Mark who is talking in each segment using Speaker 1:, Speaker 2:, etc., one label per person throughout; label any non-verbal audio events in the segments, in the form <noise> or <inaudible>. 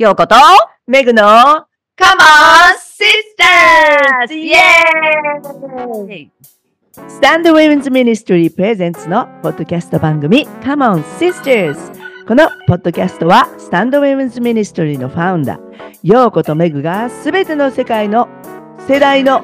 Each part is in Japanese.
Speaker 1: ヨーコと、
Speaker 2: メグの
Speaker 1: Come on Sisters! イエーイ
Speaker 2: Stand Women's Ministry presents のポッドキャスト番組 Come on Sisters! このポッドキャストは Stand Women's Ministry のファウンダーヨーコとメグがすべての世界の世代の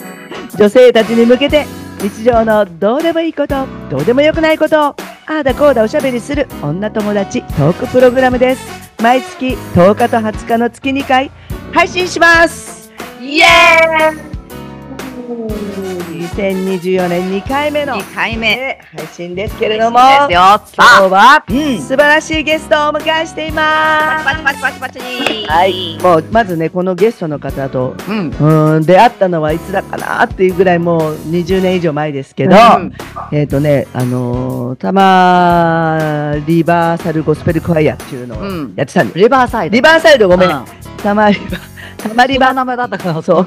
Speaker 2: 女性たちに向けて日常のどうでもいいことどうでもよくないことああだこうだおしゃべりする女友達トークプログラムです毎月10日と20日の月2回配信します。
Speaker 1: イエーイ。
Speaker 2: 2024年2回目の
Speaker 1: ーイ !2 回目。
Speaker 2: ね配信ですけれども。今日は
Speaker 1: うん。
Speaker 2: 素晴らしいゲストをお迎えしていま
Speaker 1: パチパチパチパチパチ
Speaker 2: す。はい、もうまずねこのゲストの方と
Speaker 1: うん。
Speaker 2: うーん出会ったのはいつだかなっていうぐらいもう20年以上前ですけど、
Speaker 1: うん
Speaker 2: えっ、とねあのー、たまリバーサルゴスペルクワイアっていうのを
Speaker 1: うん
Speaker 2: やってたんです。
Speaker 1: リバーサイド。
Speaker 2: リバーサイドごめん、
Speaker 1: うん
Speaker 2: たまリバたまリバ
Speaker 1: リバー名前だったから、
Speaker 2: そう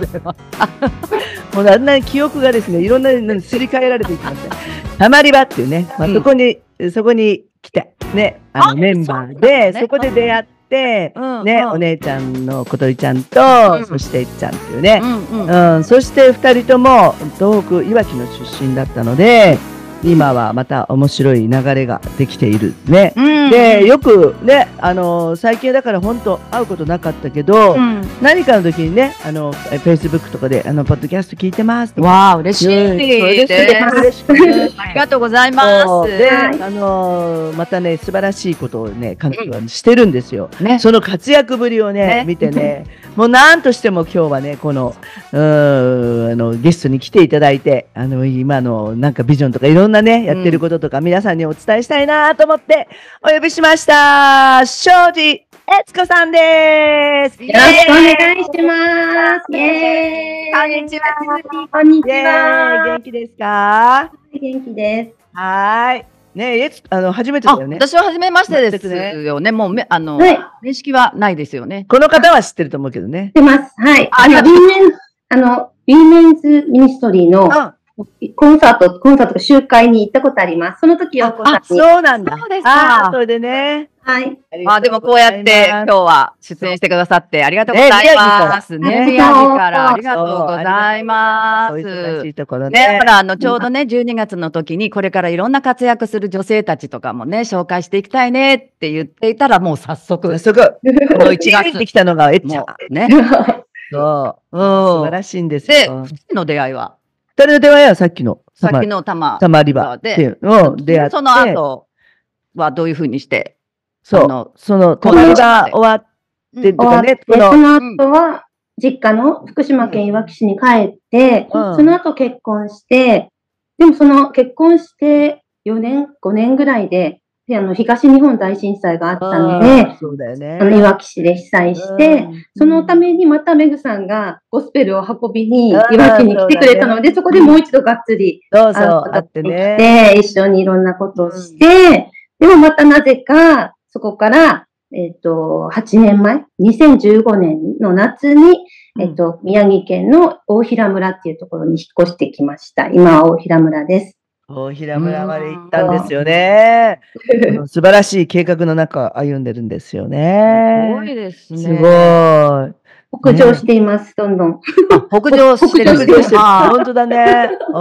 Speaker 2: もうだんだん記憶がですね、いろんなのにすり替えられていきますね。たまり場っていうね、まあ、
Speaker 1: うん。
Speaker 2: そこに、そこに来て、ね、あの
Speaker 1: あ
Speaker 2: メンバー
Speaker 1: そうなん。
Speaker 2: で、
Speaker 1: だね
Speaker 2: そこで出会って、ね、
Speaker 1: うん。うん。
Speaker 2: お姉ちゃんのことりちゃんと、
Speaker 1: うん。
Speaker 2: そしていっちゃんっていうね、
Speaker 1: うんうん。
Speaker 2: うん、そして二人とも東北いわきの出身だったので、今はまた面白い流れができているね。
Speaker 1: うん
Speaker 2: で、よくね、あの最近だから本当会うことなかったけど、
Speaker 1: うん
Speaker 2: 何かの時にね、あの、フェイスブックとかで、あの、ポッドキャスト聞いてますとか。
Speaker 1: わあ、嬉しい
Speaker 2: うんそれです
Speaker 1: です。
Speaker 2: 嬉し
Speaker 1: ありがとうございます。
Speaker 2: で、
Speaker 3: はい
Speaker 2: あのーまたね、素晴らしいことをね、彼女はしてるんですよ。
Speaker 1: ね。
Speaker 2: その活躍ぶりをね、
Speaker 1: ね
Speaker 2: 見てね、<laughs> もう何としても今日はね、この、うーん、あの、ゲストに来ていただいて、あの、今のなんかビジョンとかいろんなね、やってることとか、皆さんにお伝えしたいなと思って、お呼びしました。庄司悦子さんです。
Speaker 3: よろしくお願いします。イェーイ。
Speaker 1: こんにちは。
Speaker 3: こんにちは。
Speaker 2: 元気ですか？
Speaker 3: 元気です。
Speaker 2: はーい。ねえ、えつ、あの、初めて
Speaker 1: あ、
Speaker 2: だよね。
Speaker 1: 私は初めましてです
Speaker 2: 全
Speaker 1: よね。もうめ、あの、
Speaker 3: はい。
Speaker 1: 面識はないですよね。
Speaker 2: この方は知ってると思うけどね。
Speaker 3: 出ます。はい。
Speaker 1: あ
Speaker 3: あの、ウィーメン、あの、ウィーメンズミニストリーの
Speaker 2: あ、
Speaker 3: コンサート、コンサートと集会に行ったことあります。その時、ようこさんに。
Speaker 2: そうなんだ。
Speaker 1: そうです
Speaker 2: あ
Speaker 1: か
Speaker 2: それでね。
Speaker 3: はい。
Speaker 1: あ、でもこうやって今日は出演してくださってありがとうございます。ね、
Speaker 3: ね
Speaker 1: 宮城からありがとうございま
Speaker 2: そう。いところ
Speaker 1: ね、
Speaker 2: ね
Speaker 1: ほ。ら、あの、ちょうどね、12月の時に、これからいろんな活躍する女性たちとかもね、紹介していきたいねって言っていたら、もう早速、
Speaker 2: 早速、
Speaker 1: この1月
Speaker 2: 入ってきたのがえっちゃん
Speaker 1: も。うね。<laughs>
Speaker 2: そう。
Speaker 1: うん
Speaker 2: 素晴らしいんです
Speaker 1: で、
Speaker 2: よ。
Speaker 1: 二人の出会いは、
Speaker 2: 二人の出会いはさっきの、
Speaker 1: さっきの玉
Speaker 2: たまり場っていうのを出会って。
Speaker 1: その後はどういうふうにして、
Speaker 2: そう。その、たまり場終わってと
Speaker 3: 終わっ
Speaker 2: かね、
Speaker 3: その後は、実家の福島県いわき市に帰って、
Speaker 2: うん
Speaker 3: その後結婚して、でもその結婚して4年、5年ぐらいで、であの東日本大震災があったの
Speaker 2: あ
Speaker 3: で
Speaker 2: ー、そうだよね。
Speaker 3: あのいわき市で被災して、
Speaker 2: うん
Speaker 3: そのためにまたメグさんがゴスペルを運びに
Speaker 2: うん
Speaker 3: いわきに来てくれたので、
Speaker 2: そね
Speaker 3: そこでもう一度がっつり
Speaker 2: そうそう、ってね。
Speaker 3: 一緒にいろんなことをして、でもまたなぜか、そこから、えっ、と、8年前、2015年の夏に、えっ、と、宮城県の大平村っていうところに引っ越してきました。今は大平村です。
Speaker 2: 大平村まで行ったんですよね。うん素晴らしい計画の中歩んでるんですよ
Speaker 1: す
Speaker 2: ね。
Speaker 1: ごいですね。
Speaker 2: すごい。
Speaker 3: 北上しています、どんどん。
Speaker 1: あ北上してるんですね
Speaker 2: 北上してる
Speaker 1: あ
Speaker 2: 本当だね。うん。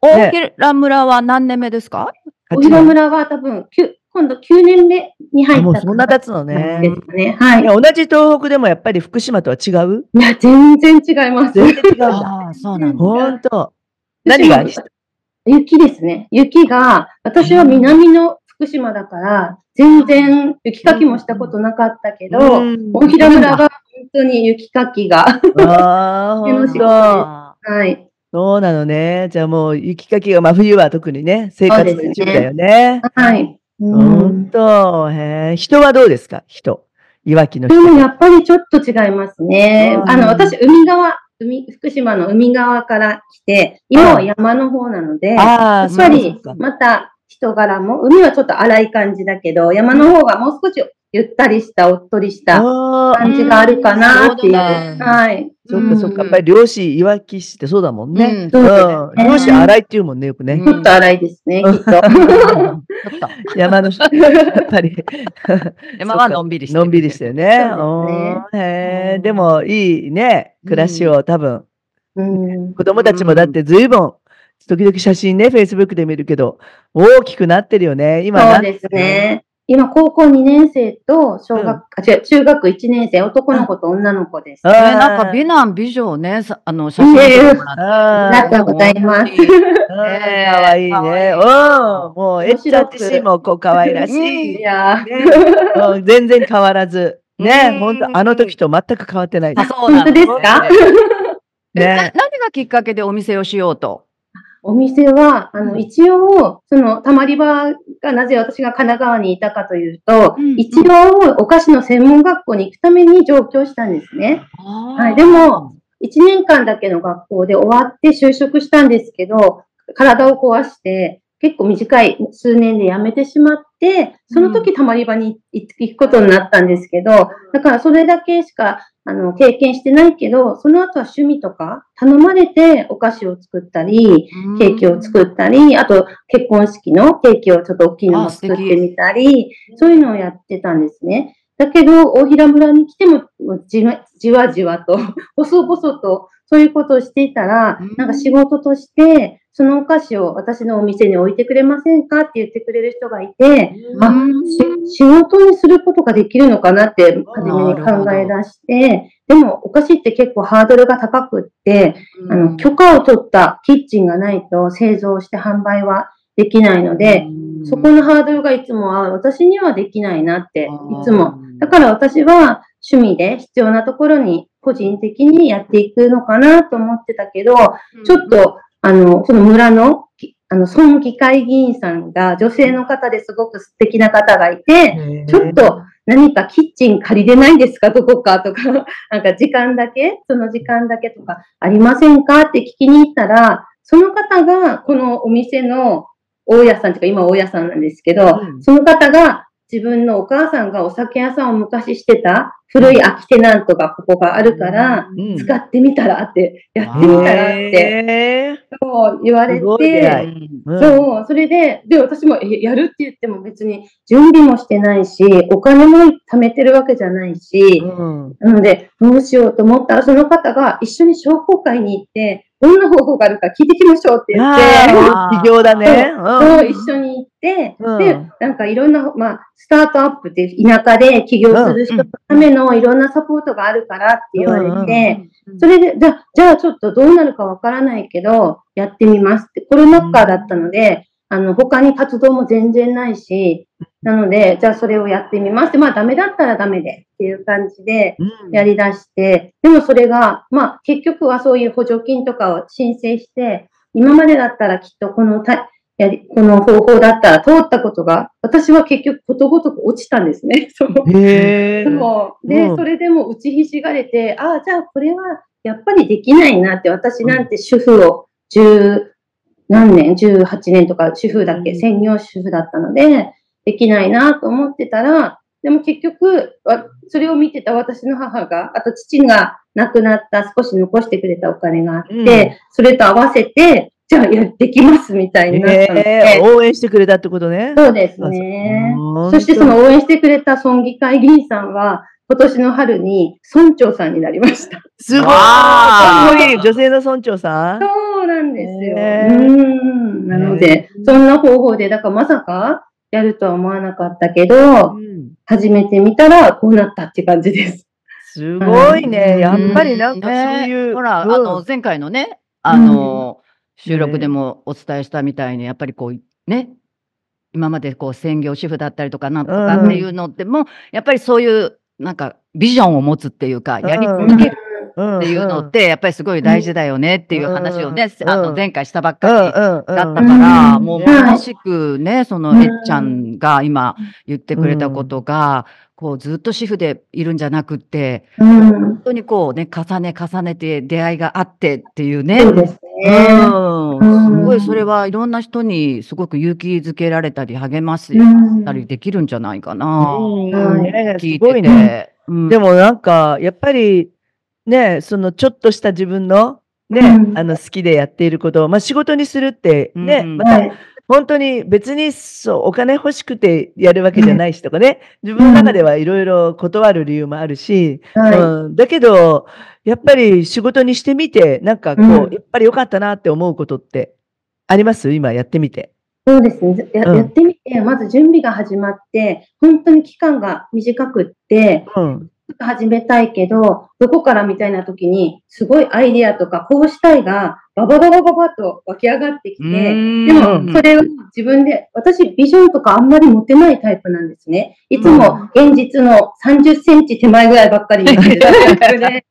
Speaker 1: 大平村は何年目ですか？
Speaker 3: 大平村は多分、きゅ今度9年目に入った
Speaker 2: もうそんな経つの
Speaker 3: で
Speaker 2: ね。
Speaker 3: すかね。はい
Speaker 2: 同じ東北でもやっぱり福島とは違う？
Speaker 3: いや、全然違います。
Speaker 2: 全然違う。
Speaker 1: ああ、そうなんだ。
Speaker 2: 本当。何が？
Speaker 3: 雪ですね。雪が、私は南の福島だから、全然雪かきもしたことなかったけど、
Speaker 2: うん
Speaker 3: 大平村が本当に雪かきが、<laughs>
Speaker 2: ああ。
Speaker 1: あ
Speaker 3: はい。
Speaker 2: そうなのね。じゃあもう雪かきが真冬は特にね、生活の一部だよね。
Speaker 3: はい。う
Speaker 2: 本
Speaker 3: ん。
Speaker 2: 当。へえ。人はどうですか？人。いわきの人。
Speaker 3: でもやっぱりちょっと違いますね
Speaker 2: う。ん
Speaker 3: あの、私、海側、海、福島の海側から来て、今は山の方なので、やっぱりまた人柄も、海はちょっと荒い感じだけど、山の方がもう少しゆったりした、おっとりした感じがあるかなっていう。はい。
Speaker 2: そっかそっか。やっぱり漁師、いわき市ってそうだもんね。
Speaker 1: うん。
Speaker 2: 漁師荒いって言うもんね、よくね。
Speaker 1: うん
Speaker 3: ちょっと荒いですね、きっと。<laughs>
Speaker 2: 山の人、やっぱり。<laughs>
Speaker 1: 山はのんびりしてる
Speaker 2: のんびりしてるね。
Speaker 3: ね
Speaker 2: でもいいね、暮らしを多分、
Speaker 3: うん
Speaker 2: 子供たちもだって随分、時々写真ね、Facebook で見るけど、大きくなってるよね。今な
Speaker 3: そうですね。今、高校2年生と小学、
Speaker 2: うん
Speaker 3: あ、違う、中学1年生、男の子と女の子です。
Speaker 2: あ
Speaker 1: ね、
Speaker 2: ー
Speaker 1: なんか美男美女をね、さあの写真撮ってもらって
Speaker 2: あ
Speaker 3: ありがとうございます。
Speaker 2: うん
Speaker 1: ね
Speaker 2: かわいい
Speaker 1: かわいい
Speaker 2: ね。うん。もう、エッちゃん自身もこう可愛らし
Speaker 3: い
Speaker 2: い。
Speaker 3: や
Speaker 2: ねうん全然変わらず。ね
Speaker 1: う、ん
Speaker 2: 本当あの時と全く変わってないで
Speaker 1: あ、
Speaker 2: す。
Speaker 1: そう
Speaker 3: 本当ですか？
Speaker 2: ね。
Speaker 1: 何がきっかけでお店をしようと？
Speaker 3: お店は、あの、一応、その、たまり場がなぜ私が神奈川にいたかというと、
Speaker 1: うん
Speaker 3: 一応、お菓子の専門学校に行くために上京したんですね。はいでも、1年間だけの学校で終わって就職したんですけど、体を壊して、結構短い数年で辞めてしまって、その時たまり場に行くことになったんですけど、だからそれだけしかあの経験してないけど、その後は趣味とか頼まれてお菓子を作ったり、ケーキを作ったり、あと結婚式のケーキをちょっと大きいのを作ってみたり、そういうのをやってたんですね。だけど、大平村に来てもじわじわと、<laughs> 細々と、そういうことをしていたら
Speaker 1: うん、
Speaker 3: なんか仕事として、そのお菓子を私のお店に置いてくれませんかって言ってくれる人がいて、あ仕事にすることができるのかなって、初めに考え出して、でもお菓子って結構ハードルが高くって、あの、許可を取ったキッチンがないと製造して販売はできないので、そこのハードルがいつも、あ私にはできないなって、いつも。だから私は趣味で必要なところに個人的にやっていくのかなと思ってたけど、ちょっと、あの、その村の、きあの、村議会議員さんが女性の方ですごく素敵な方がいて、ちょっと何かキッチン借りれないですかどこかとか、<laughs> なんか時間だけその時間だけとかありませんかって聞きに行ったら、その方がこのお店の大家さんというか今大家さんなんですけど、
Speaker 2: うん。
Speaker 3: その方が自分のお母さんがお酒屋さんを昔してた古い空きテナントがここがあるから、
Speaker 2: うん。
Speaker 3: 使ってみたらって、やってみたらって、そう言われて、そう、それで、で、私もえやるって言っても別に準備もしてないし、お金も貯めてるわけじゃないし、
Speaker 2: うん。
Speaker 3: なので、どうしようと思ったら、その方が一緒に商工会に行って、どんな方法があるか聞いてきましょうって言って、
Speaker 2: あー起業だね。
Speaker 3: そう、一緒に行って、
Speaker 2: うん。
Speaker 3: で、なんかいろんな、まあ、スタートアップって田舎で起業する人のためのいろんなサポートがあるからって言われて、それで、じゃあ、じゃあちょっとどうなるかわからないけど、やってみますって。コロナ禍だったので、あの、他に活動も全然ないし、なので、じゃあそれをやってみますって。まあ、ダメだったらダメでっていう感じで
Speaker 2: うん
Speaker 3: やり出して、でもそれが、まあ、結局はそういう補助金とかを申請して、今までだったらきっとこのたやり、この方法だったら通ったことが、私は結局ことごとく落ちたんですね。<laughs> そう。
Speaker 2: へー。
Speaker 3: そう。で、
Speaker 2: うん。
Speaker 3: それでも打ちひしがれて、ああ、じゃあこれはやっぱりできないなって、私なんて主婦を十何年、18年とか主婦だけ、
Speaker 2: うん。
Speaker 3: 専業主婦だったので、できないなと思ってたら、でも結局、わそれを見てた私の母が、あと父が亡くなった少し残してくれたお金があって、
Speaker 2: うん。
Speaker 3: それと合わせて、じゃあやってきますみたいになったので、
Speaker 2: へー応援してくれたってことね。
Speaker 3: そうですね。
Speaker 2: うん
Speaker 3: そしてその応援してくれた村議会議員さんは、今年の春に村長さんになりました。
Speaker 2: すごい。
Speaker 1: わー
Speaker 2: かっこいい。女性の村長さん。
Speaker 3: そうなんですよ。
Speaker 2: へー
Speaker 3: うん。なので、そんな方法で、だからまさかやるとは思わなかったけど、
Speaker 2: うん
Speaker 3: 始めてみたらこうなったって感じです。
Speaker 2: すごいね。
Speaker 3: うん
Speaker 2: やっぱりなんかそう
Speaker 1: ね
Speaker 2: いう。
Speaker 1: ほら、
Speaker 2: うん
Speaker 1: あの、前回のね、あの、収録でもお伝えしたみたいに、やっぱりこう、ね、今までこう専業主婦だったりとかなんとかっていうのっても、やっぱりそういう、なんか、ビジョンを持つっていうか、やり
Speaker 2: うん
Speaker 1: 続ける
Speaker 2: うん
Speaker 1: っていうのって、やっぱりすごい大事だよねっていう話をね、
Speaker 2: うん。
Speaker 1: あの、前回したばっ
Speaker 2: うん
Speaker 1: かり。だったから、
Speaker 3: うん
Speaker 1: もう
Speaker 3: はい
Speaker 1: まさしくね、その
Speaker 3: うん
Speaker 1: えっちゃんが今言ってくれたことが、こうずっと主婦でいるんじゃなくって、
Speaker 3: うん。
Speaker 1: 本当にこうね、重ね重ねて出会いがあってっていうね。
Speaker 3: そう
Speaker 1: ん。
Speaker 3: うん
Speaker 1: すごいそれはいろんな人にすごく勇気づけられたり励まし
Speaker 3: うん
Speaker 1: たりできるんじゃないかな。聞いてて。
Speaker 2: すごいね。
Speaker 1: うん
Speaker 2: でもなんか、やっぱり、ね、そのちょっとした自分の、ね、
Speaker 3: うん
Speaker 2: あの好きでやっていることを、まあ仕事にするってね、
Speaker 1: うん
Speaker 2: また
Speaker 3: はい。
Speaker 2: 本当に別にそうお金欲しくてやるわけじゃないしとかね、自分の中ではいろいろ断る理由もあるし、
Speaker 3: はい。
Speaker 2: うん、だけど、やっぱり仕事にしてみて、なんかこう、
Speaker 3: うん
Speaker 2: やっぱり良かったなって思うことってあります？今やってみて。
Speaker 3: そうですね。や
Speaker 2: うん
Speaker 3: やってみて、まず準備が始まって、本当に期間が短くって、
Speaker 2: うん。
Speaker 3: 始めたいけど、どこからみたいな時に、すごいアイディアとか、こうしたいが、ババババババと湧き上がってきて、でも、それを自分で、私、ビジョンとかあんまり持てないタイプなんですね。いつも現実の30センチ手前ぐらいばっかり見てる。タイプで。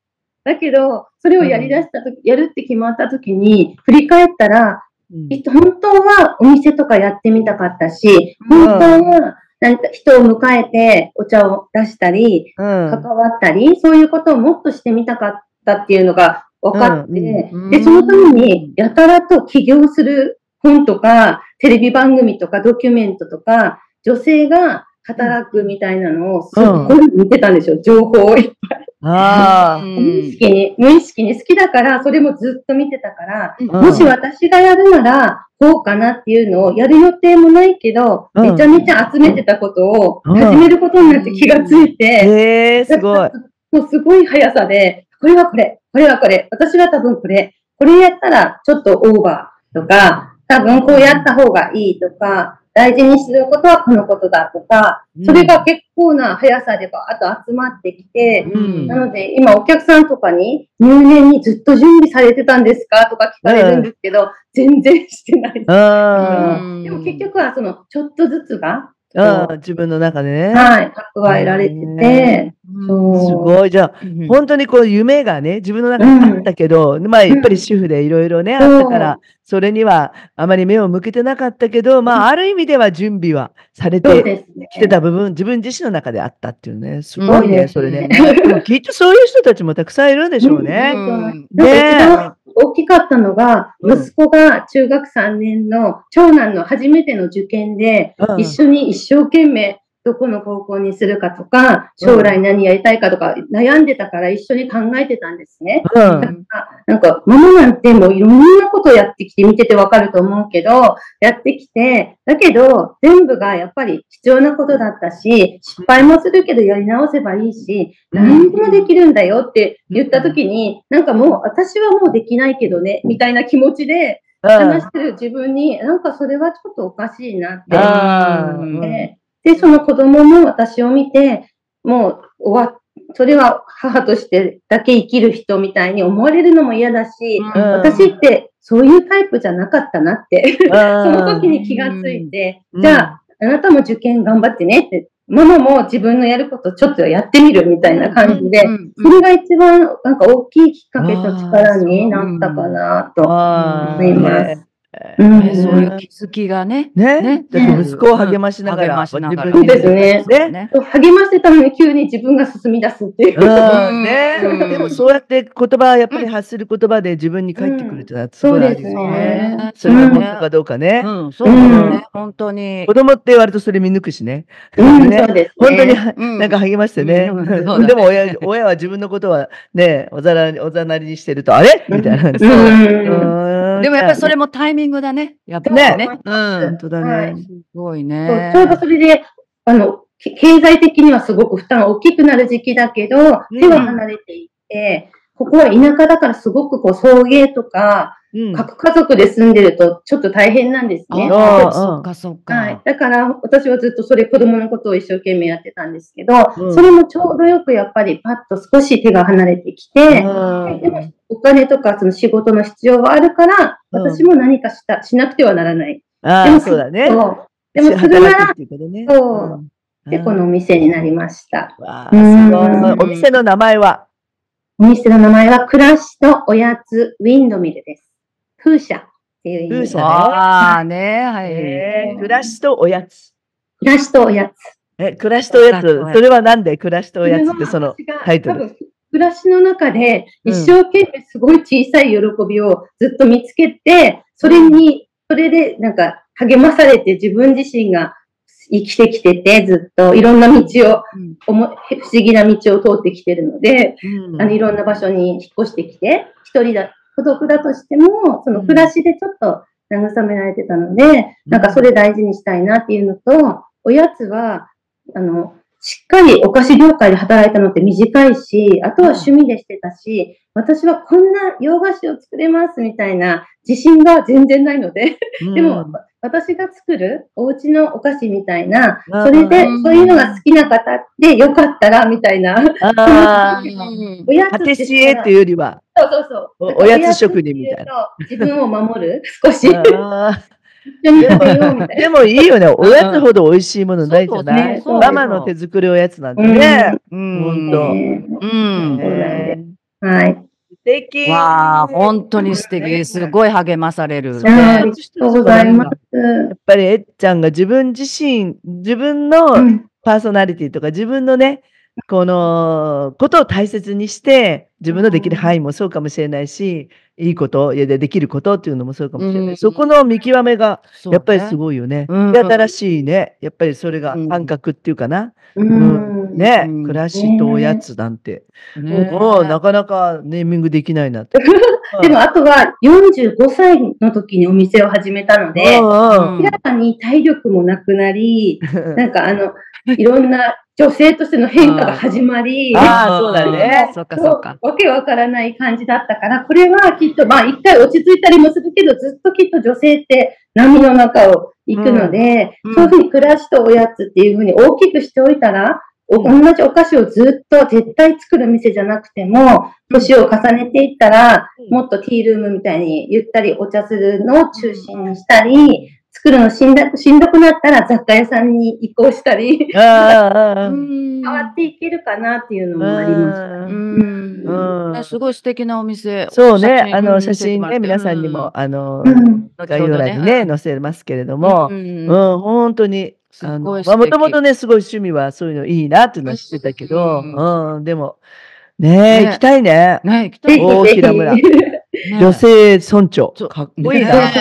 Speaker 3: だけど、それをやり出したとき、やるって決まったときに、振り返ったら、本当はお店とかやってみたかったし、本当はなんか人を迎えてお茶を出したり、
Speaker 2: うん。
Speaker 3: 関わったり、そういうことをもっとしてみたかったっていうのが分かって、
Speaker 1: うん
Speaker 3: で、そのためにやたらと起業する本とか、テレビ番組とかドキュメントとか、女性が働くみたいなのをすっごい見てたんですよ、情報をいっぱい。
Speaker 2: ああ。
Speaker 3: 無意識に、無意識に好きだから、それもずっと見てたから、
Speaker 2: うん
Speaker 3: もし私がやるなら、こうかなっていうのをやる予定もないけど、
Speaker 2: うん。
Speaker 3: めちゃめちゃ集めてたことを
Speaker 2: うん。
Speaker 3: 始めることになって気がついて、
Speaker 2: ええすごい。<laughs>
Speaker 3: もうすごい速さで、これはこれ、これはこれ、私は多分これ、これやったらちょっとオーバーとか、多分こうやった方がいいとか、大事にすることはこのことだとか、それが結構な速さでバーッと集まってきて、
Speaker 2: うん
Speaker 3: なので、今お客さんとかに入念にずっと準備されてたんですかとか聞かれるんですけど、全然してないです。
Speaker 2: うん。
Speaker 3: でも結局はその、ちょっとずつが、
Speaker 2: うん自分の中でね。
Speaker 3: はい、蓄えられてて、
Speaker 2: すごい。じゃあ、
Speaker 1: うん
Speaker 2: 本当にこう夢がね、自分の中にあったけど、まあやっぱり主婦でいろいろね、あったから、それにはあまり目を向けてなかったけど、まあある意味では準備はされて。きてた部分、自分自身の中であったっていうね、すごいね、
Speaker 3: うん
Speaker 2: それね。きっとそういう人たちもたくさんいるんでしょうね。
Speaker 1: うん。
Speaker 3: なんか一番大きかったのが、
Speaker 2: うん。
Speaker 3: 息子が中学3年の長男の初めての受験で、
Speaker 2: うん。
Speaker 3: 一緒に一生懸命どこの高校にするかとか、将来何やりたいかとか悩んでたから一緒に考えてたんですね。
Speaker 2: うん。
Speaker 3: なんか、ママなんてもういろんなことやってきて見ててわかると思うけど、やってきて、だけど全部がやっぱり必要なことだったし、失敗もするけどやり直せばいいし、何でもできるんだよって言った時に、なんかもう私はもうできないけどね、みたいな気持ちで話してる自分に、なんかそれはちょっとおかしいなって思って、で、その子供も私を見て、もう終わっそれは母としてだけ生きる人みたいに思われるのも嫌だし、
Speaker 2: うん。
Speaker 3: 私ってそういうタイプじゃなかったなって、
Speaker 2: そ
Speaker 3: その時に気がついて、
Speaker 2: うん。
Speaker 3: じゃあ、あなたも受験頑張ってねって、ママも自分のやることちょっとやってみるみたいな感じで、
Speaker 1: うん
Speaker 3: それが一番なんか大きいきっかけと力になったかなと思います。
Speaker 2: ね
Speaker 3: うん。
Speaker 1: ねそういう気づきがね。
Speaker 2: ね。
Speaker 1: ね
Speaker 2: 息子を励ましながら、
Speaker 1: 励ましながら。
Speaker 3: そう
Speaker 2: 自分に
Speaker 3: ですね。
Speaker 2: ね。
Speaker 3: 励ましてたのに急に自分が進み出すっていう。
Speaker 2: うん。ね。
Speaker 1: うん。
Speaker 2: でもそうやって言葉、やっぱり発する言葉で自分に返ってくるってのはすごい
Speaker 3: です
Speaker 2: ね。
Speaker 3: ね。
Speaker 2: それが本当かどうかね。
Speaker 1: うん、そうね。本当に。
Speaker 2: 子。供って割とそれ見抜くしね。
Speaker 3: うん、<laughs>
Speaker 2: ね。
Speaker 3: そうです、ね。
Speaker 2: 本当に
Speaker 1: うん。
Speaker 2: なんか励ましてね。でも親親は自分のことはね、おざらおざなりにしてると、あれ？みたいな。
Speaker 1: でもやっぱりそれもタイミングだね。やっぱり
Speaker 2: ね
Speaker 1: ね。うん。
Speaker 2: 本当だ
Speaker 3: はい
Speaker 2: ね。
Speaker 1: すごい
Speaker 3: そう
Speaker 1: ね。
Speaker 3: ちょうどそれで、あの、け経済的にはすごく負担が大きくなる時期だけど、
Speaker 2: うん
Speaker 3: 手は離れていって、ここは田舎だからすごくこう送迎とか、
Speaker 2: うん
Speaker 3: 各家族で住んでるとちょっと大変なんですね。
Speaker 2: あ
Speaker 1: ああ、そっかそっ
Speaker 3: はい
Speaker 1: か。。
Speaker 3: だから私はずっとそれ子供のことを一生懸命やってたんですけど、
Speaker 2: うん
Speaker 3: それもちょうどよくやっぱりパッと少し手が離れてきて、
Speaker 2: うん
Speaker 3: でもお金とかその仕事の必要があるから、
Speaker 2: うん
Speaker 3: 私も何かした、しなくてはならない。
Speaker 2: ああ、そうだね。
Speaker 3: でもするなら。そう
Speaker 2: うん
Speaker 3: で、このお店になりました。
Speaker 2: わあ
Speaker 3: うん
Speaker 2: すごいお店の名前は？
Speaker 3: お店の名前は、暮らしとおやつウィンドミルです。風車っていう意味で。
Speaker 2: 風車
Speaker 1: ああ、ね、はい。
Speaker 2: えー暮らしとおやつ。
Speaker 3: 暮らしとおやつ。
Speaker 2: え、暮らしとおやつそれはなんで暮らしとおやつってそのタイトル？
Speaker 3: 暮らしの中で
Speaker 2: うん
Speaker 3: 一生懸命すごい小さい喜びをずっと見つけて、それに、それでなんか励まされて自分自身が生きてきてて、ずっと。いろんな道を、
Speaker 1: うん。
Speaker 3: 不思議な道を通ってきてるので、
Speaker 2: うん。
Speaker 3: あのいろんな場所に引っ越してきて、一人だ、孤独だとしても、その暮らしでちょっと慰められてたので、なんかそれ大事にしたいなっていうのと、おやつは、あの、しっかりお菓子業界で働いたのって短いし、あとは趣味でしてたし、私はこんな洋菓子を作れますみたいな自信が全然ないので、でも、私が作るお家のお菓子みたいな、それで、そういうのが好きな方でよかったら、みたいな。
Speaker 2: あ <laughs> おやつパティシエっていうよりは、
Speaker 3: そうそうそう。
Speaker 2: おやつ職人みたいな。
Speaker 3: 自分を守る、少し。
Speaker 2: でもいいよね。おやつほど美味しいものないじゃない？ママの手作りおやつなんてね。本当。うん。
Speaker 3: はい。
Speaker 2: 素敵。
Speaker 1: わあ、本当に素敵。すごい励まされる。
Speaker 3: ありがとうございます。
Speaker 2: やっぱりえっちゃんが自分自身、自分のパーソナリティとか自分のね、このことを大切にして、自分のできる範囲もそうかもしれないし、いいこと、いやできることっていうのもそうかもしれない。うん、そこの見極めが、やっぱりすごいよね。ね新しいね。やっぱりそれが感覚っていうかな。うん、うん、ね、暮らしとおやつなんて。ね、もうなかなかネーミングできないなって。<laughs>
Speaker 3: でもあとは45歳の時にお店を始めたので、明らかに体力もなくなり、<laughs> なんかあの、いろんな女性としての変化が始まり、
Speaker 2: ああ、そうだね。
Speaker 1: そっかそっか。
Speaker 3: わけわからない感じだったから、これはきっと、まあ一回落ち着いたりもするけど、ずっときっと女性って波の中を行くので、うん、そういうふうに暮らしとおやつっていうふうに大きくしておいたら、同じお菓子をずっと絶対作る店じゃなくても、年を重ねていったら、もっとティールームみたいにゆったりお茶するのを中心にしたり、作るのしんどしんどくなったら雑貨屋さんに移行したり、<laughs> 変わっていけるかなっていうのもありました。うん。
Speaker 1: すごい素敵なお店。
Speaker 2: そうね、あの写真ね、皆さんにも、あの、概要欄にね、載せますけれども、うん、本当に、あの、まあ、もともとね、すごい趣味はそういうのいいなっていうのは知ってたけど、うん、でも、ね行きたいね。
Speaker 1: ね行きたい。
Speaker 2: 大平村。女性村長。かっこいいな。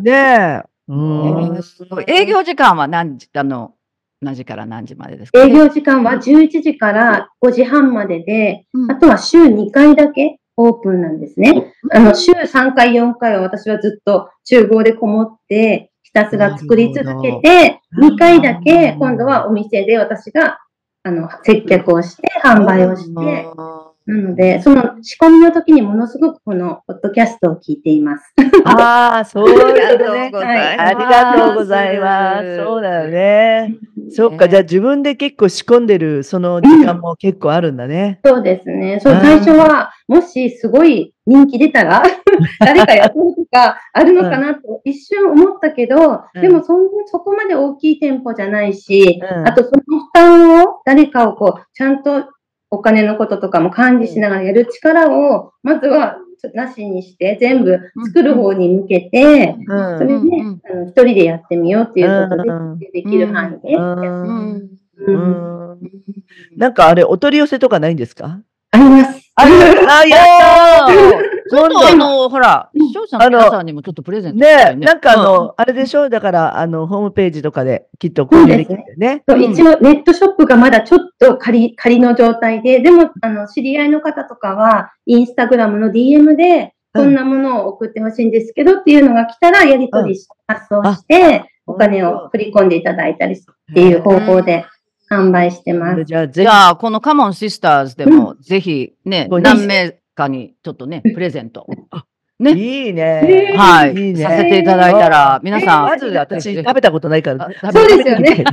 Speaker 2: ね。え。うん、
Speaker 1: 営業時間は何時、あの、何時から何時までですか、
Speaker 3: 営業時間は11時から5時半までで、うん、あとは週2回だけオープンなんですね。あの、週3回、4回は私はずっと厨房でこもって、ひたすら作り続けて、2回だけ今度はお店で私が、あの、接客をして、販売をして、なので、その仕込みの時にものすごくこのポッドキャストを聞いています。
Speaker 2: ああ、そういうことね。ありがとうございます。そうだよね。<laughs> そっか、じゃあ自分で結構仕込んでるその時間も結構あるんだね。
Speaker 3: うん、そうですね。そう、最初は、もしすごい人気出たら、<laughs> 誰か雇うとかあるのかなと一瞬思ったけど、うん、でもそそこまで大きい店舗じゃないし、うん、あとその負担を誰かをこう、ちゃんとお金のこととかも管理しながらやる力を、まずはなしにして、全部作る方に向けて、それで、あの一人でやってみようっていうことで、できる範囲で。
Speaker 2: なんかあれ、お取り寄せとかないんですか？
Speaker 3: あります。
Speaker 2: ああ、やった
Speaker 1: ちょっとあの、ほら、視聴者の皆さんにもちょっとプレゼントね。
Speaker 2: ね、なんかあの、あれでしょ？だから、あの、ホームページとかできっと購入できるね。
Speaker 3: そう、一応ネットショップがまだちょっと仮、仮の状態で、でも、あの、知り合いの方とかは、インスタグラムの DM で、こんなものを送ってほしいんですけどっていうのが来たら、やり取りし、発送して、お金を振り込んでいただいたりっていう方法で。販売してます。
Speaker 1: じゃあ、じゃあこのカモンシスターズでも、ぜひね、何名かにちょっとね、プレゼント。
Speaker 2: ね。いいね。
Speaker 1: はい。いいね。させていただいたら、皆さん。
Speaker 2: まず私食べたことないから。
Speaker 3: そうですよね。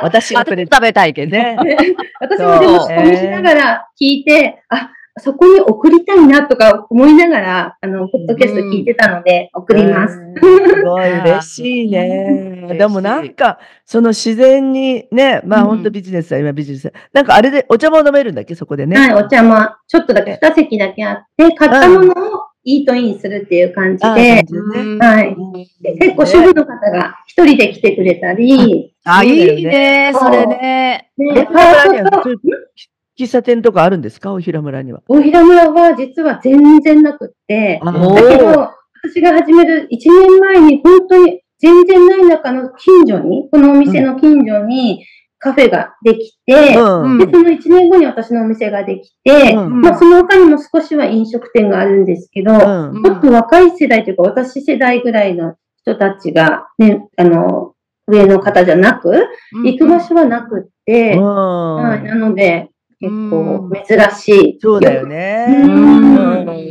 Speaker 2: 私
Speaker 1: が食べたいけどね。<laughs>
Speaker 3: 私もでも、しながら聞いて、あ、そこに送りたいなとか思いながら、あの、ポッドキャスト聞いてたので、送ります。
Speaker 2: すごい嬉しいね。でもなんか、その自然にね、まあ本当ビジネスは今ビジネス。なんかあれでお茶も飲めるんだっけ？そこでね。
Speaker 3: はい、お茶も、ちょっとだけ二席だけあって、買ったものをイートインするっていう感じで、はい。結構主婦の方が一人で来てくれたり。
Speaker 1: あ、いいね、それね。
Speaker 2: ね、喫茶店とかあるんですか？大平村には。
Speaker 3: 大平村は実は全然なくって、だけど、私が始める1年前に本当に全然ない中の近所に、このお店の近所に、カフェができて、
Speaker 2: うん。
Speaker 3: で、その1年後に私のお店ができて、
Speaker 2: うん。
Speaker 3: まあ、その他にも少しは飲食店があるんですけど、
Speaker 2: うん。
Speaker 3: もっと若い世代というか、私世代ぐらいの人たちが、ね、あの、上の方じゃなく、行く場所はなくって、はい、なので、結構珍しい。
Speaker 2: そうだよね。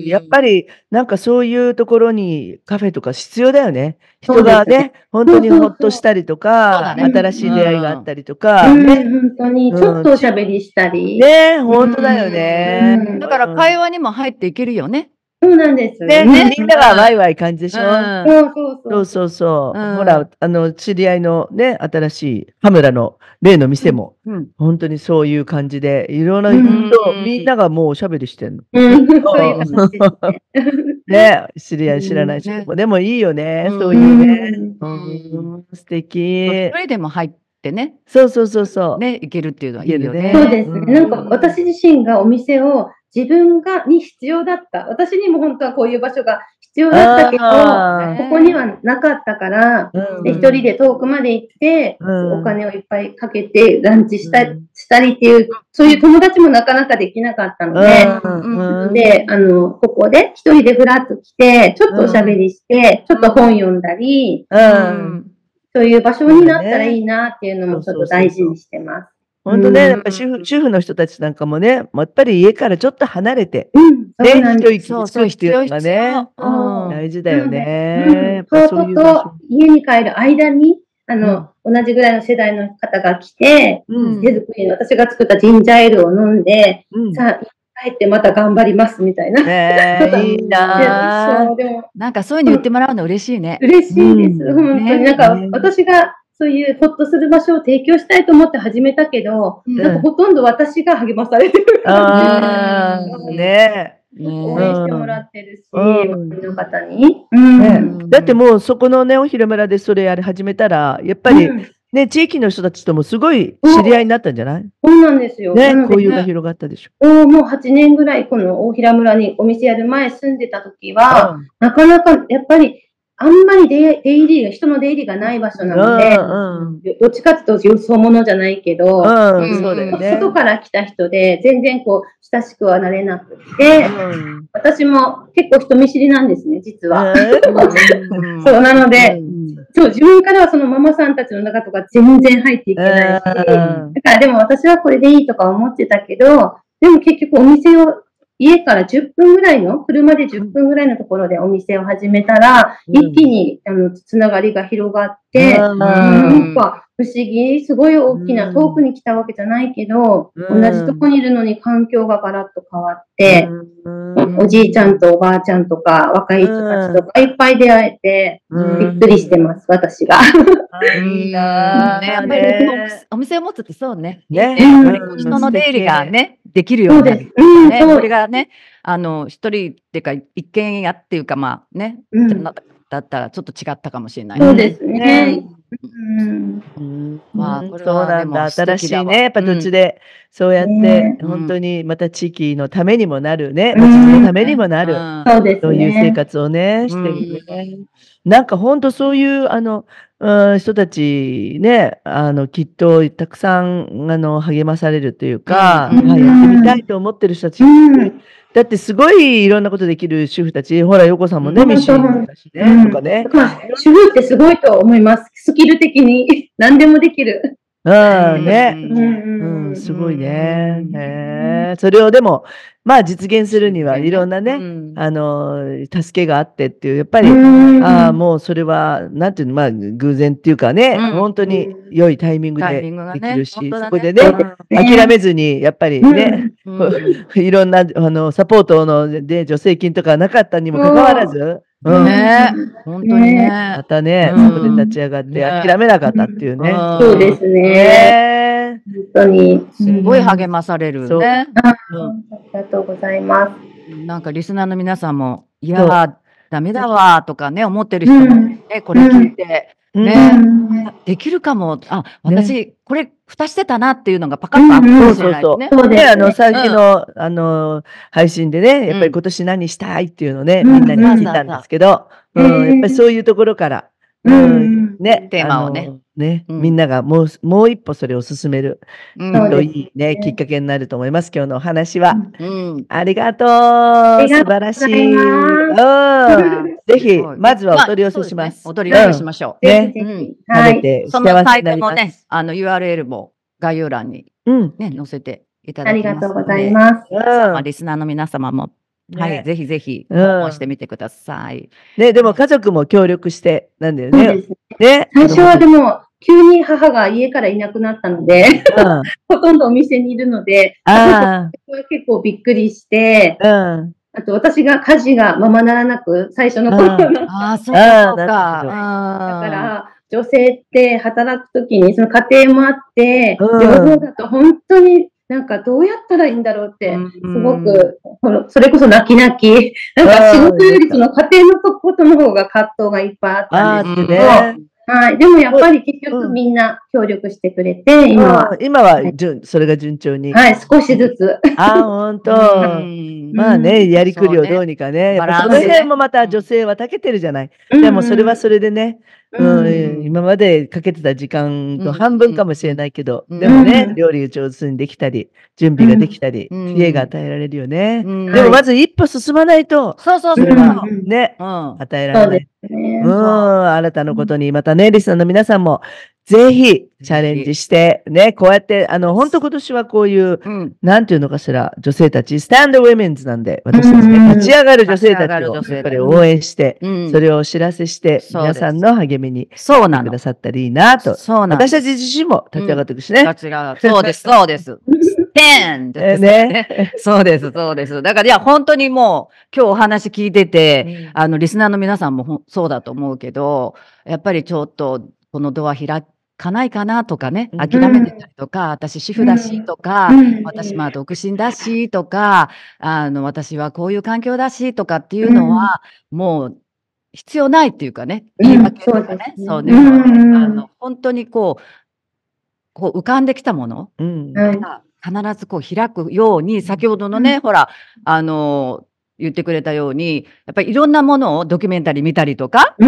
Speaker 2: やっぱりなんかそういうところにカフェとか必要だよね。人がね、本当にほっとしたりとか新しい出会いがあったりとか、
Speaker 3: うん、
Speaker 2: ね。
Speaker 3: 本当に、ちょっとおしゃべりしたり。
Speaker 2: ね、本当だよね
Speaker 3: う。ん
Speaker 1: だから会話にも入っていけるよね。
Speaker 3: そうなんです。
Speaker 2: ね、
Speaker 1: ね
Speaker 2: みんながワイワイ感じでしょ？
Speaker 1: うん
Speaker 3: そうそうそ。
Speaker 2: そううそうそう。
Speaker 1: うん
Speaker 2: ほら、あの、知り合いのね、新しい羽村の例の店も、
Speaker 1: うん
Speaker 2: 本当にそういう感じで、いろんな
Speaker 3: うん
Speaker 2: 人、みんながもうおしゃべりしてんの。
Speaker 3: うん、そういう感じですね。
Speaker 2: ね、知り合い知らない人も、でもいいよね、そういうね。うん、素敵
Speaker 1: 一。人でも入ってね、
Speaker 2: そうそうそうそう。
Speaker 1: ね、いけるっていうのはいいよね。
Speaker 2: いけるね
Speaker 3: そうですね。
Speaker 2: うん
Speaker 3: なんか私自身がお店を自分がに必要だった。私にも本当はこういう場所が必要だったけど、ここにはなかったから、
Speaker 2: うん
Speaker 3: で一人で遠くまで行って、
Speaker 2: うん
Speaker 3: お金をいっぱいかけてランチした,、
Speaker 2: うん
Speaker 3: したりっていう、そういう友達もなかなかできなかったので、で、あの、ここで一人でフラッと来て、ちょっとおしゃべりして、ちょっと本読んだり、
Speaker 2: うん。
Speaker 3: そういう場所になったらいいなっていうのもちょっと大事にしてます。
Speaker 2: 本当ね、
Speaker 3: うん。
Speaker 2: やっぱ主婦主婦の人たちなんかもね、やっぱり家からちょっと離れて、
Speaker 3: うん、そう
Speaker 2: ね。一息
Speaker 1: そうそう、
Speaker 2: つく
Speaker 1: 必要
Speaker 2: ね、
Speaker 1: 必要うん。
Speaker 2: 大事だよね。そういう
Speaker 3: と家に帰る間に、あの、同じぐらいの世代の方が来て、
Speaker 2: うん。
Speaker 3: 手作りの私が作ったジンジャーエールを飲んで、
Speaker 2: うん。
Speaker 3: さあ、帰ってまた頑張りますみたいな。
Speaker 2: ねえ <laughs> いいなぁ
Speaker 3: そう、でも、
Speaker 1: なんかそういうの言ってもらうの嬉しいね。
Speaker 3: 嬉しいです。
Speaker 2: うん。
Speaker 3: 本当に。
Speaker 1: ね
Speaker 3: なんか
Speaker 2: ね、
Speaker 3: 私が、そういうほっとする場所を提供したいと思って始めたけど、
Speaker 1: うん。
Speaker 3: なんかほとんど私が励まされてる。
Speaker 2: ああ、ね。
Speaker 3: 応援してもらってるし、
Speaker 2: うん。
Speaker 3: 周りの方に。うん。
Speaker 2: ね。
Speaker 1: うん。
Speaker 2: だってもうそこのね、おひら村でそれやり始めたら、やっぱり
Speaker 3: うん。
Speaker 2: ね、地域の人たちともすごい知り合いになったんじゃない？
Speaker 3: そうなんですよ。
Speaker 2: ね交友が広がったでしょ。
Speaker 3: おもう8年ぐらい、この大平村にお店やる前住んでた時は、なかなかやっぱり、あんまり出出入りが、人の出入りがない場所なので、
Speaker 2: うん
Speaker 3: どっちかっていうとよそ者じゃないけど、
Speaker 2: うん、
Speaker 1: うん。
Speaker 2: そうだよね。
Speaker 3: 外から来た人で、全然こう、親しくはなれなくて、
Speaker 2: うん。
Speaker 3: 私も結構人見知りなんですね、実は。
Speaker 1: うん <laughs>
Speaker 3: そう、なので、
Speaker 2: うん。
Speaker 3: そう、自分からはそのママさんたちの中とか全然入っていけないし、
Speaker 2: うん。
Speaker 3: だからでも私はこれでいいとか思ってたけど、でも結局お店を、家から10分ぐらいの、車で10分ぐらいのところでお店を始めたら、
Speaker 2: うん。
Speaker 3: 一気にあのつながりが広がって、
Speaker 2: うん。
Speaker 3: なんか不思議、すごい大きな、
Speaker 2: うん。
Speaker 3: 遠くに来たわけじゃないけど、
Speaker 2: うん。
Speaker 3: 同じとこにいるのに環境がガラッと変わって、
Speaker 2: うん
Speaker 3: おじいちゃんとおばあちゃんとか、若い人たちとかいっぱい出会えて、
Speaker 2: うん。
Speaker 3: びっくりしてます、私が。
Speaker 2: いいな
Speaker 1: ね、や
Speaker 2: ぁ
Speaker 1: っぱり
Speaker 2: ね
Speaker 1: お店を持つってそうね。
Speaker 2: ね。
Speaker 1: やっぱり
Speaker 3: うん。
Speaker 1: 人の出入りがね、できるようになる。
Speaker 3: そうです。うん、
Speaker 1: ね、
Speaker 3: そ
Speaker 1: れがね、あの、一人っていうか、一軒家っていうか、まあね、だったらちょっと違ったかもしれない。
Speaker 3: そうですね。
Speaker 2: うん。
Speaker 1: まあ
Speaker 2: そうなんだ。新しいね、やっぱ土地で、そうやって、
Speaker 3: ね
Speaker 2: 本当にまた地域のためにもなるね、
Speaker 3: うん。
Speaker 2: 町のためにもなる、
Speaker 1: うん。
Speaker 3: そう
Speaker 2: いう生
Speaker 3: ね。
Speaker 2: 活をね、してるね。なんか本当そういう、あの、うん人たちね、あの、きっとたくさん、あの、励まされるというか、
Speaker 1: うん。
Speaker 2: はいやってみたいと思ってる人たち、
Speaker 3: うん。
Speaker 2: だってすごいいろんなことできる主婦たち、ほら、横さんもね、
Speaker 1: うん。
Speaker 2: ミシンだしね、
Speaker 3: うん。
Speaker 2: とかね。
Speaker 3: まあ、主婦ってすごいと思います。スキル的に。何でもできる。
Speaker 2: うん、ね。
Speaker 1: うん
Speaker 2: すごいね。へえそれをでも、まあ実現するにはいろんなね、
Speaker 1: うん。
Speaker 2: あの、助けがあってっていう、やっぱり、
Speaker 3: うん
Speaker 2: ああ、もうそれは、なんていうの、まあ偶然っていうかね、
Speaker 1: うん
Speaker 2: 本当に良いタイミングでできるし、そこでね、
Speaker 3: ね
Speaker 2: 諦めずに、やっぱりね、
Speaker 1: うん。<laughs>
Speaker 2: いろんな、あの、サポートの、で、助成金とかなかったにもかかわらず、うん。
Speaker 1: ね本当にね
Speaker 2: ま。たね、
Speaker 1: うん
Speaker 2: そこで立ち上がって
Speaker 1: ね
Speaker 2: 諦めなかったっていうね。
Speaker 1: うん
Speaker 3: そうですね。
Speaker 2: ね
Speaker 3: 本当に。
Speaker 1: すごい励まされるね。
Speaker 3: ありがとうございます。
Speaker 1: なんかリスナーの皆さんも、いやー、ダメだわーとかね、思ってる人も
Speaker 3: うん
Speaker 1: ね、これ聞いて、
Speaker 2: うん
Speaker 1: ね。
Speaker 3: うん。
Speaker 1: あできるかも、あ、私、これ、蓋してたなっていうのがパカッとあったかもしれないですね。
Speaker 3: そうですね。
Speaker 2: で、あの、最近の、あの、配信でね、やっぱり今年何したいっていうのをね、
Speaker 3: うん。
Speaker 2: みんなに聞いたんですけど、
Speaker 3: うん。
Speaker 2: うん、やっぱりそういうところから、
Speaker 3: うん。
Speaker 2: ね、
Speaker 1: テーマをね
Speaker 2: あの。ね、
Speaker 1: うん
Speaker 2: みんながもう、もう一歩それを進める
Speaker 1: うん
Speaker 2: いいね、きっかけになると思います。今日のお話は。
Speaker 1: うん。
Speaker 2: ありがとう。素晴らしい。うん。ぜひ、
Speaker 1: はい
Speaker 2: まずはお取り寄せします。
Speaker 1: あそうですねお取り寄せしましょう。
Speaker 2: ね
Speaker 3: ぜひぜひ。
Speaker 2: 食
Speaker 3: はい。
Speaker 2: べて
Speaker 1: そのサイ
Speaker 2: 幸せになります。
Speaker 1: トもね、あの URL も概要欄に
Speaker 2: うん。
Speaker 1: ね、載せていただ
Speaker 3: あ
Speaker 1: きますので。
Speaker 3: りがとうございます。
Speaker 2: うん
Speaker 1: まあリスナーの皆様も、は
Speaker 2: ね
Speaker 1: い、ぜひぜひ、
Speaker 2: うん
Speaker 1: 訪問してみてください。
Speaker 2: ね、でも家族も協力して、なんだよね。
Speaker 3: そうですね。
Speaker 2: ね。
Speaker 3: 最初はでも、急に母が家からいなくなったので、
Speaker 2: うん。
Speaker 3: ほとんどお店にいるので、
Speaker 2: あ
Speaker 3: 結構びっくりして、
Speaker 2: あ、うん。
Speaker 3: あと私が家事がままならなく、最初の頃の。だ
Speaker 1: ああ、そうか、そうか。
Speaker 3: ら、女性って働くときに、その家庭もあって、
Speaker 2: うん
Speaker 3: 両方だと本当になんかどうやったらいいんだろうって、
Speaker 1: うん
Speaker 3: すごく、このそれこそ泣き泣き、なんか仕事よりその家庭のとことの方が葛藤がいっぱいあったんですけど、はい。でもやっぱり結局
Speaker 2: うん
Speaker 3: みんな協力してくれて、今は、
Speaker 2: うん今は順、それが順調に。
Speaker 3: はい、少しずつ。
Speaker 2: ああ、ほんと。
Speaker 1: うん
Speaker 2: まあね、やりくりをどうにかね。やっぱその辺もまた女性は長けてるじゃない。でもそれはそれでね、うん。
Speaker 3: うん。
Speaker 2: 今までかけてた時間の半分かもしれないけど、
Speaker 1: うん。
Speaker 2: でもね、
Speaker 3: うん
Speaker 2: 料理を上手にできたり、準備ができたり、
Speaker 1: うん。
Speaker 2: 知恵が与えられるよね。
Speaker 1: うん。
Speaker 2: でもまず一歩進まないと、
Speaker 1: そうそうそう。
Speaker 2: ね、
Speaker 1: うん。
Speaker 2: 与えられない。
Speaker 3: う。
Speaker 2: ん、新たなことに、またね、リスナーの皆さんも、ぜひ、チャレンジして、ね、こうやって、あの、本当今年はこういう、
Speaker 1: うん。
Speaker 2: なんていうのかしら、女性たち、スタンドウェメンズなんで、私たちね、
Speaker 3: うん
Speaker 2: 立ち上がる女性たちを、やっぱり応援して、
Speaker 1: うん
Speaker 2: それをお知らせして、皆さんの励みに
Speaker 1: そうなの
Speaker 2: くだ。さったらいいなと。
Speaker 1: そうなの。
Speaker 2: 私たち自身も立ち上がっていくしね。
Speaker 1: 立ちがそうです、そうです。<laughs> ペンです
Speaker 2: ね
Speaker 1: ね。そうです、そうです。だから、いや、本当にもう、今日お話聞いてて、あの、リスナーの皆さんもそうだと思うけど、やっぱりちょっと、このドア開かないかなとかね、
Speaker 2: うん。
Speaker 1: 諦めてたりとか、私主婦だしとか、
Speaker 3: うん。
Speaker 1: 私まあ独身だしとか、あの、私はこういう環境だしとかっていうのは、もう必要ないっていうかね、
Speaker 3: うん。
Speaker 1: 言い訳とかね
Speaker 3: そう。ね。
Speaker 1: あの、本当にこう、こう浮かんできたものが必ずこう開くように、先ほどのね、ほら、あの、言ってくれたように、やっぱりいろんなものをドキュメンタリー見たりとか、
Speaker 3: う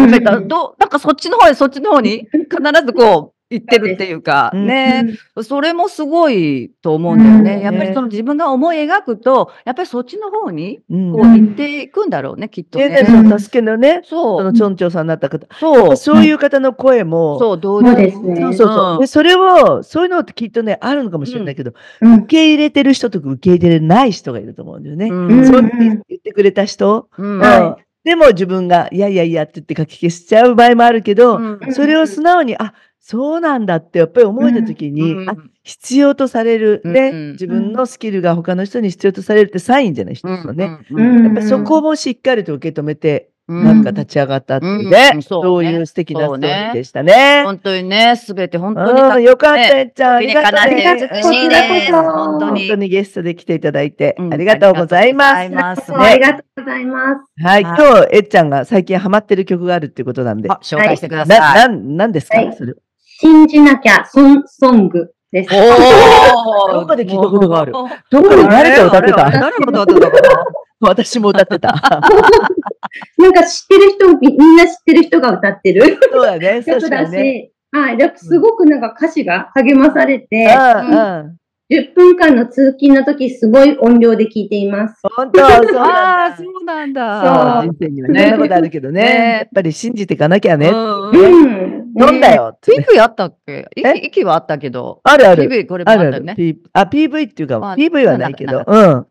Speaker 1: なんかそっちの方へそっちの方に <laughs> 必ずこう行ってるっていうか、
Speaker 2: うん。
Speaker 1: ね、それもすごいと思うんだよね。
Speaker 3: うん。
Speaker 1: やっぱりその自分が思い描くと、やっぱりそっちの方に
Speaker 2: うん。
Speaker 1: こう行っていくんだろうね、きっと
Speaker 2: 経
Speaker 1: ね。
Speaker 2: 済の助けのね、
Speaker 1: そ、
Speaker 2: そうのチョンチョンさんになった方、
Speaker 1: そう、
Speaker 2: そういう方の声も、
Speaker 1: そう、同
Speaker 3: そう
Speaker 1: 僚
Speaker 3: ですね。
Speaker 2: そうそうそう。
Speaker 1: うん
Speaker 2: で、それを、そういうのってきっとね、あるのかもしれないけど、
Speaker 3: うん。
Speaker 2: 受け入れてる人と受け入れない人がいると思うんだよね。
Speaker 1: うん。
Speaker 2: そう言ってくれた人、
Speaker 1: うん。
Speaker 2: でも自分が、いやいやいやって言って書き消しちゃう場合もあるけど、
Speaker 1: うん。
Speaker 2: それを素直に、あ、そうなんだってやっぱり思えた時に、
Speaker 1: うん
Speaker 2: あ必要とされる、ね、
Speaker 1: うん
Speaker 2: 自分のスキルが他の人に必要とされるってサインじゃない一つのね。
Speaker 1: うん
Speaker 2: やっぱりそこもしっかりと受け止めて、
Speaker 1: うん
Speaker 2: なんか立ち上がったっていう
Speaker 1: うん
Speaker 2: ね、
Speaker 1: うんそう
Speaker 2: いう素敵なストーリーでしたね。
Speaker 1: 本当にね、すべて本当に
Speaker 2: うん、よかった、
Speaker 1: ね
Speaker 2: えっちゃん。ありがとう
Speaker 1: かな
Speaker 2: ね。
Speaker 1: って嬉しいです。本当に。
Speaker 2: 本当にゲストで来ていただいて、
Speaker 1: うん
Speaker 2: ありがとうございます。
Speaker 1: ありがとうございます。
Speaker 2: はい、
Speaker 1: はい
Speaker 2: 今日、えっちゃんが最近ハマってる曲があるっていうことなんで。
Speaker 1: あ紹介してくだ
Speaker 2: な、
Speaker 1: さい。
Speaker 2: なん、なんですか、
Speaker 3: はい
Speaker 2: それ。
Speaker 3: 信じなきゃソンソングです。
Speaker 1: お <laughs>
Speaker 2: どっかで聞いたことがあるどっかで誰が歌ってた
Speaker 1: 誰が歌ってたかな
Speaker 2: 私も歌ってた。<laughs>
Speaker 3: なんか知ってる人、みみんな知ってる人が歌ってる
Speaker 2: そうだね、確 <laughs>
Speaker 3: 曲だ。し、はい。ですごくなんか歌詞が励まされて、
Speaker 2: うん、うん。
Speaker 3: 10分間の通勤の時すごい音量で聞いています。
Speaker 2: 本当、そう
Speaker 1: あ
Speaker 2: なんだ。
Speaker 1: あ、そうなんだ。
Speaker 3: そう
Speaker 2: 人生にはね、そんなことあるけどね。
Speaker 1: ね
Speaker 2: やっぱり信じていかなきゃね。
Speaker 1: うん。
Speaker 2: 飲んだよってね。
Speaker 1: 息あったっけ？息
Speaker 2: え？
Speaker 1: 息はあったけど。
Speaker 2: あるある。
Speaker 1: PV これもあ
Speaker 2: あるある。
Speaker 1: ったよね。
Speaker 2: P あ、PV っていうか、
Speaker 1: あ
Speaker 2: PV はないけど
Speaker 1: な、
Speaker 2: うん。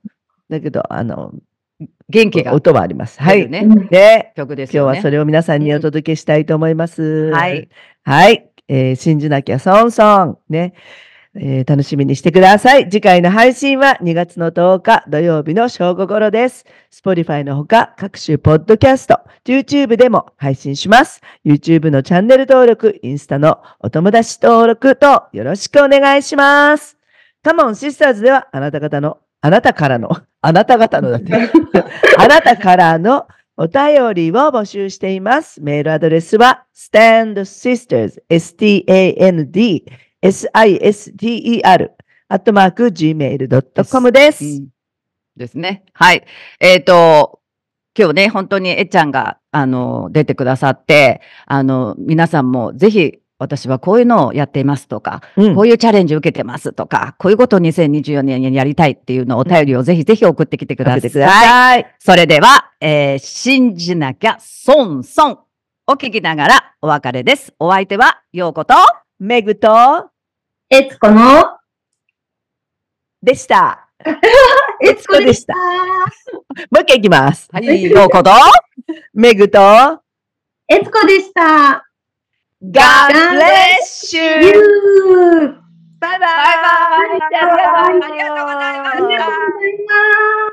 Speaker 2: だけど、あの、
Speaker 1: 元気が
Speaker 2: 音はあります。はい。
Speaker 1: ね
Speaker 3: うん
Speaker 2: で、
Speaker 1: 曲です
Speaker 2: 今日。はそれを皆さんにお届けしたいと思います。
Speaker 1: はい。
Speaker 2: はい。えー信じなきゃソンソン。ね。えー楽しみにしてください。次回の配信は2月の10日土曜日の正午頃です。Spotify のほか各種ポッドキャスト、YouTube でも配信します。YouTube のチャンネル登録、インスタのお友達登録とよろしくお願いします。カモンシスターズではあなた方の、あなたからの、あなた方のだって、<laughs> あなたからのお便りを募集しています。メールアドレスは standsisters, s-t-a-n-d, s-i-s-t-e-r, アットマーク gmail.com です。
Speaker 1: うんですね。はい。えっと、今日ね、本当にえっちゃんが、あの、出てくださって、あの、皆さんもぜひ、私はこういうのをやっていますとか、
Speaker 2: うん
Speaker 1: こういうチャレンジを受けてますとか、こういうことを2024年にやりたいっていうのをお便りをぜひぜひ送ってきてください。
Speaker 2: 送ってください。
Speaker 1: それでは、えー信じなきゃ損損を聞きながらお別れです。お相手は、ようこと、
Speaker 2: メグと、
Speaker 3: えつこの、
Speaker 2: でした。
Speaker 3: えつこでした。<laughs>
Speaker 2: もう一回いきます。
Speaker 1: はい、ようこと、
Speaker 2: メグと、
Speaker 3: えつこでした。
Speaker 2: God bless you! バイバイ
Speaker 1: バイバイ
Speaker 2: ありがとうございま
Speaker 1: した